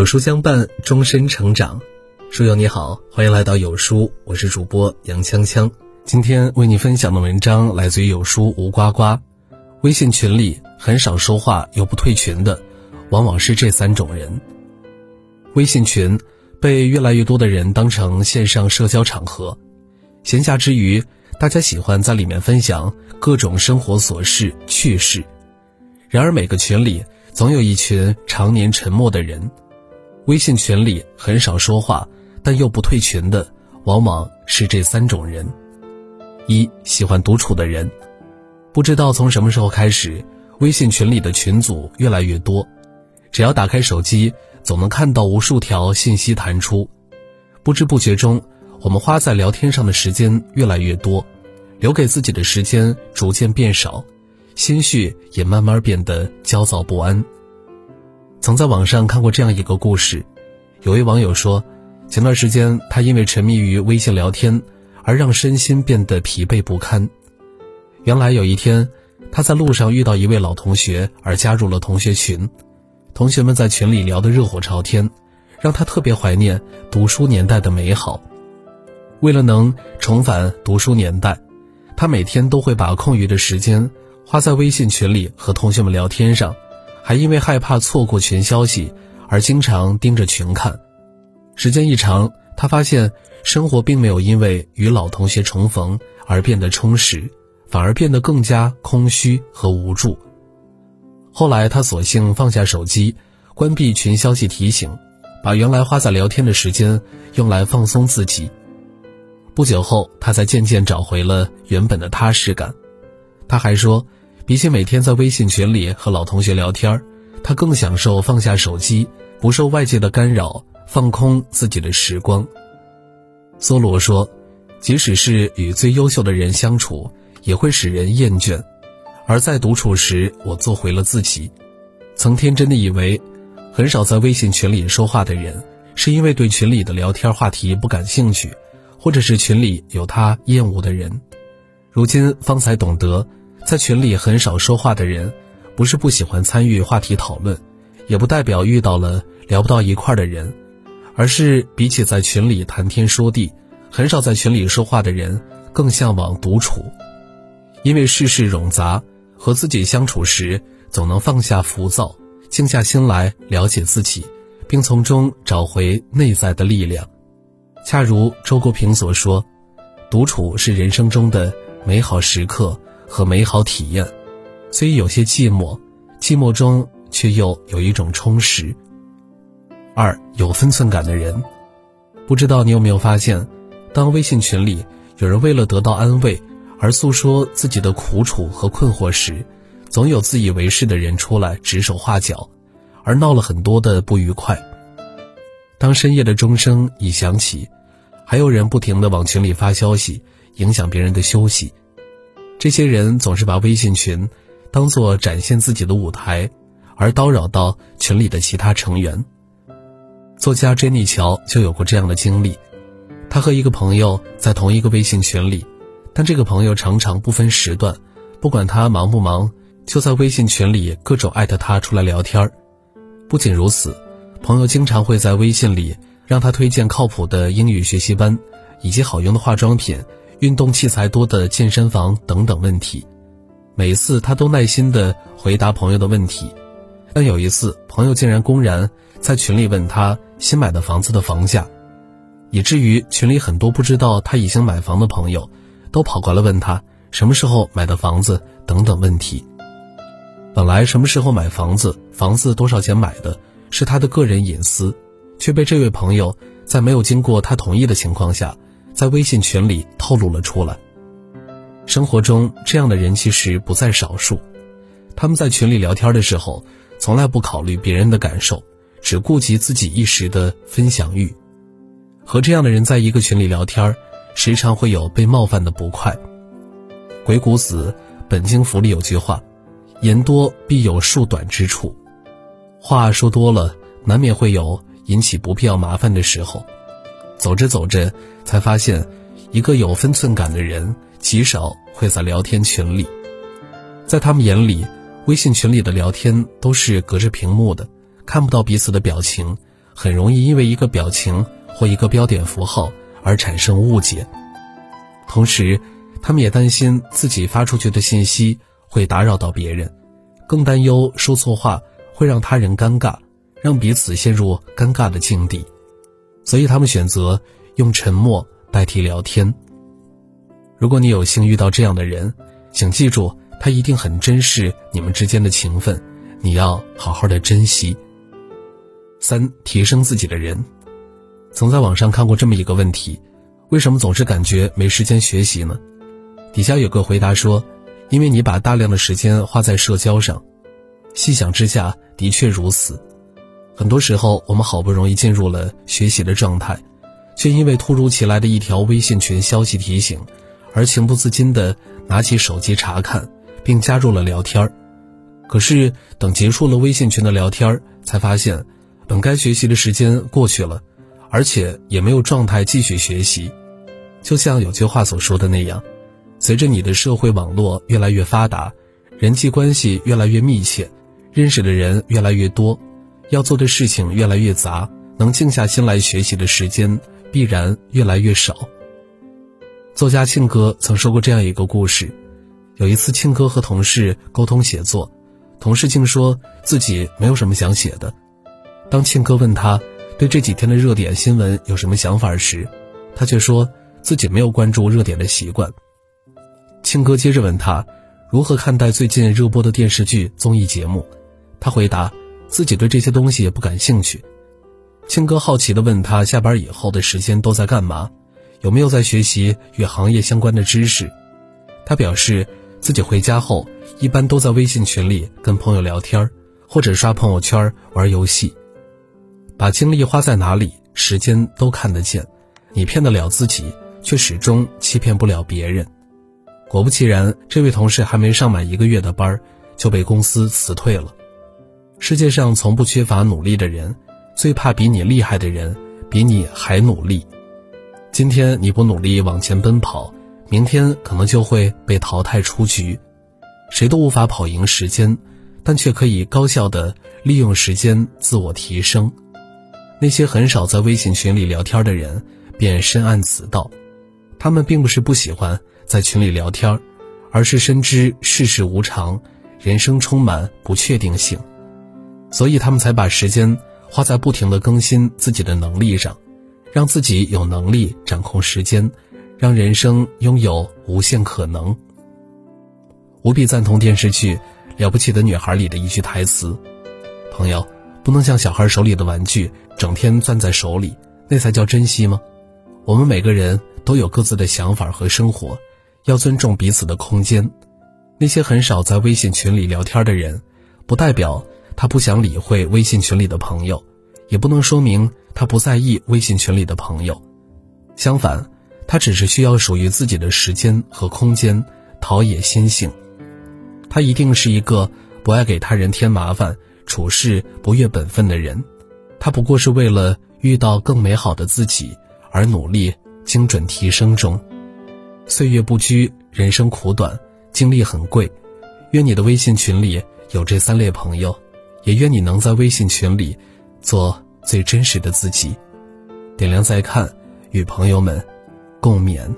有书相伴，终身成长。书友你好，欢迎来到有书，我是主播杨锵锵。今天为你分享的文章来自于有书吴呱呱。微信群里很少说话又不退群的，往往是这三种人。微信群被越来越多的人当成线上社交场合，闲暇之余，大家喜欢在里面分享各种生活琐事趣事。然而每个群里总有一群常年沉默的人。微信群里很少说话但又不退群的，往往是这三种人。一喜欢独处的人，不知道从什么时候开始，微信群里的群组越来越多，只要打开手机，总能看到无数条信息弹出。不知不觉中，我们花在聊天上的时间越来越多，留给自己的时间逐渐变少，心绪也慢慢变得焦躁不安。曾在网上看过这样一个故事，有位网友说，前段时间他因为沉迷于微信聊天。而让身心变得疲惫不堪。原来有一天，他在路上遇到一位老同学，而加入了同学群。同学们在群里聊得热火朝天，让他特别怀念读书年代的美好。为了能重返读书年代，他每天都会把空余的时间花在微信群里和同学们聊天上，还因为害怕错过群消息而经常盯着群看。时间一长，他发现。生活并没有因为与老同学重逢而变得充实，反而变得更加空虚和无助。后来，他索性放下手机，关闭群消息提醒，把原来花在聊天的时间用来放松自己。不久后，他才渐渐找回了原本的踏实感。他还说，比起每天在微信群里和老同学聊天，他更享受放下手机，不受外界的干扰，放空自己的时光。梭罗说：“即使是与最优秀的人相处，也会使人厌倦。而在独处时，我做回了自己。曾天真的以为，很少在微信群里说话的人，是因为对群里的聊天话题不感兴趣，或者是群里有他厌恶的人。如今方才懂得，在群里很少说话的人，不是不喜欢参与话题讨论，也不代表遇到了聊不到一块的人。”而是比起在群里谈天说地，很少在群里说话的人更向往独处，因为世事冗杂，和自己相处时总能放下浮躁，静下心来了解自己，并从中找回内在的力量。恰如周国平所说：“独处是人生中的美好时刻和美好体验，所以有些寂寞，寂寞中却又有一种充实。”二有分寸感的人，不知道你有没有发现，当微信群里有人为了得到安慰而诉说自己的苦楚和困惑时，总有自以为是的人出来指手画脚，而闹了很多的不愉快。当深夜的钟声已响起，还有人不停地往群里发消息，影响别人的休息。这些人总是把微信群当做展现自己的舞台，而叨扰到群里的其他成员。作家珍妮乔就有过这样的经历，她和一个朋友在同一个微信群里，但这个朋友常常不分时段，不管他忙不忙，就在微信群里各种艾特他出来聊天不仅如此，朋友经常会在微信里让他推荐靠谱的英语学习班，以及好用的化妆品、运动器材多的健身房等等问题。每次他都耐心地回答朋友的问题，但有一次，朋友竟然公然在群里问他。新买的房子的房价，以至于群里很多不知道他已经买房的朋友，都跑过来问他什么时候买的房子等等问题。本来什么时候买房子、房子多少钱买的，是他的个人隐私，却被这位朋友在没有经过他同意的情况下，在微信群里透露了出来。生活中这样的人其实不在少数，他们在群里聊天的时候，从来不考虑别人的感受。只顾及自己一时的分享欲，和这样的人在一个群里聊天时常会有被冒犯的不快。鬼谷子《本经符》里有句话：“言多必有数短之处。”话说多了，难免会有引起不必要麻烦的时候。走着走着，才发现，一个有分寸感的人极少会在聊天群里，在他们眼里，微信群里的聊天都是隔着屏幕的。看不到彼此的表情，很容易因为一个表情或一个标点符号而产生误解。同时，他们也担心自己发出去的信息会打扰到别人，更担忧说错话会让他人尴尬，让彼此陷入尴尬的境地。所以，他们选择用沉默代替聊天。如果你有幸遇到这样的人，请记住，他一定很珍视你们之间的情分，你要好好的珍惜。三、提升自己的人。曾在网上看过这么一个问题：为什么总是感觉没时间学习呢？底下有个回答说：“因为你把大量的时间花在社交上。”细想之下，的确如此。很多时候，我们好不容易进入了学习的状态，却因为突如其来的一条微信群消息提醒，而情不自禁地拿起手机查看，并加入了聊天。可是等结束了微信群的聊天，才发现，本该学习的时间过去了，而且也没有状态继续学习。就像有句话所说的那样。随着你的社会网络越来越发达，人际关系越来越密切，认识的人越来越多，要做的事情越来越杂，能静下心来学习的时间必然越来越少。作家庆哥曾说过这样一个故事：有一次，庆哥和同事沟通写作，同事竟说自己没有什么想写的。当庆哥问他对这几天的热点新闻有什么想法时，他却说自己没有关注热点的习惯。庆哥接着问他，如何看待最近热播的电视剧、综艺节目？他回答，自己对这些东西也不感兴趣。庆哥好奇地问他，下班以后的时间都在干嘛？有没有在学习与行业相关的知识？他表示，自己回家后一般都在微信群里跟朋友聊天，或者刷朋友圈、玩游戏。把精力花在哪里，时间都看得见。你骗得了自己，却始终欺骗不了别人。果不其然，这位同事还没上满一个月的班就被公司辞退了。世界上从不缺乏努力的人，最怕比你厉害的人比你还努力。今天你不努力往前奔跑，明天可能就会被淘汰出局。谁都无法跑赢时间，但却可以高效的利用时间自我提升。那些很少在微信群里聊天的人，便深谙此道。他们并不是不喜欢。在群里聊天，而是深知世事无常，人生充满不确定性，所以他们才把时间花在不停的更新自己的能力上，让自己有能力掌控时间，让人生拥有无限可能。无比赞同电视剧《了不起的女孩》里的一句台词：“朋友，不能像小孩手里的玩具，整天攥在手里，那才叫珍惜吗？我们每个人都有各自的想法和生活。”要尊重彼此的空间。那些很少在微信群里聊天的人，不代表他不想理会微信群里的朋友，也不能说明他不在意微信群里的朋友。相反，他只是需要属于自己的时间和空间，陶冶心性。他一定是一个不爱给他人添麻烦、处事不越本分的人。他不过是为了遇到更美好的自己而努力精准提升中。岁月不居，人生苦短，精力很贵。愿你的微信群里有这三类朋友，也愿你能在微信群里做最真实的自己。点亮再看，与朋友们共勉。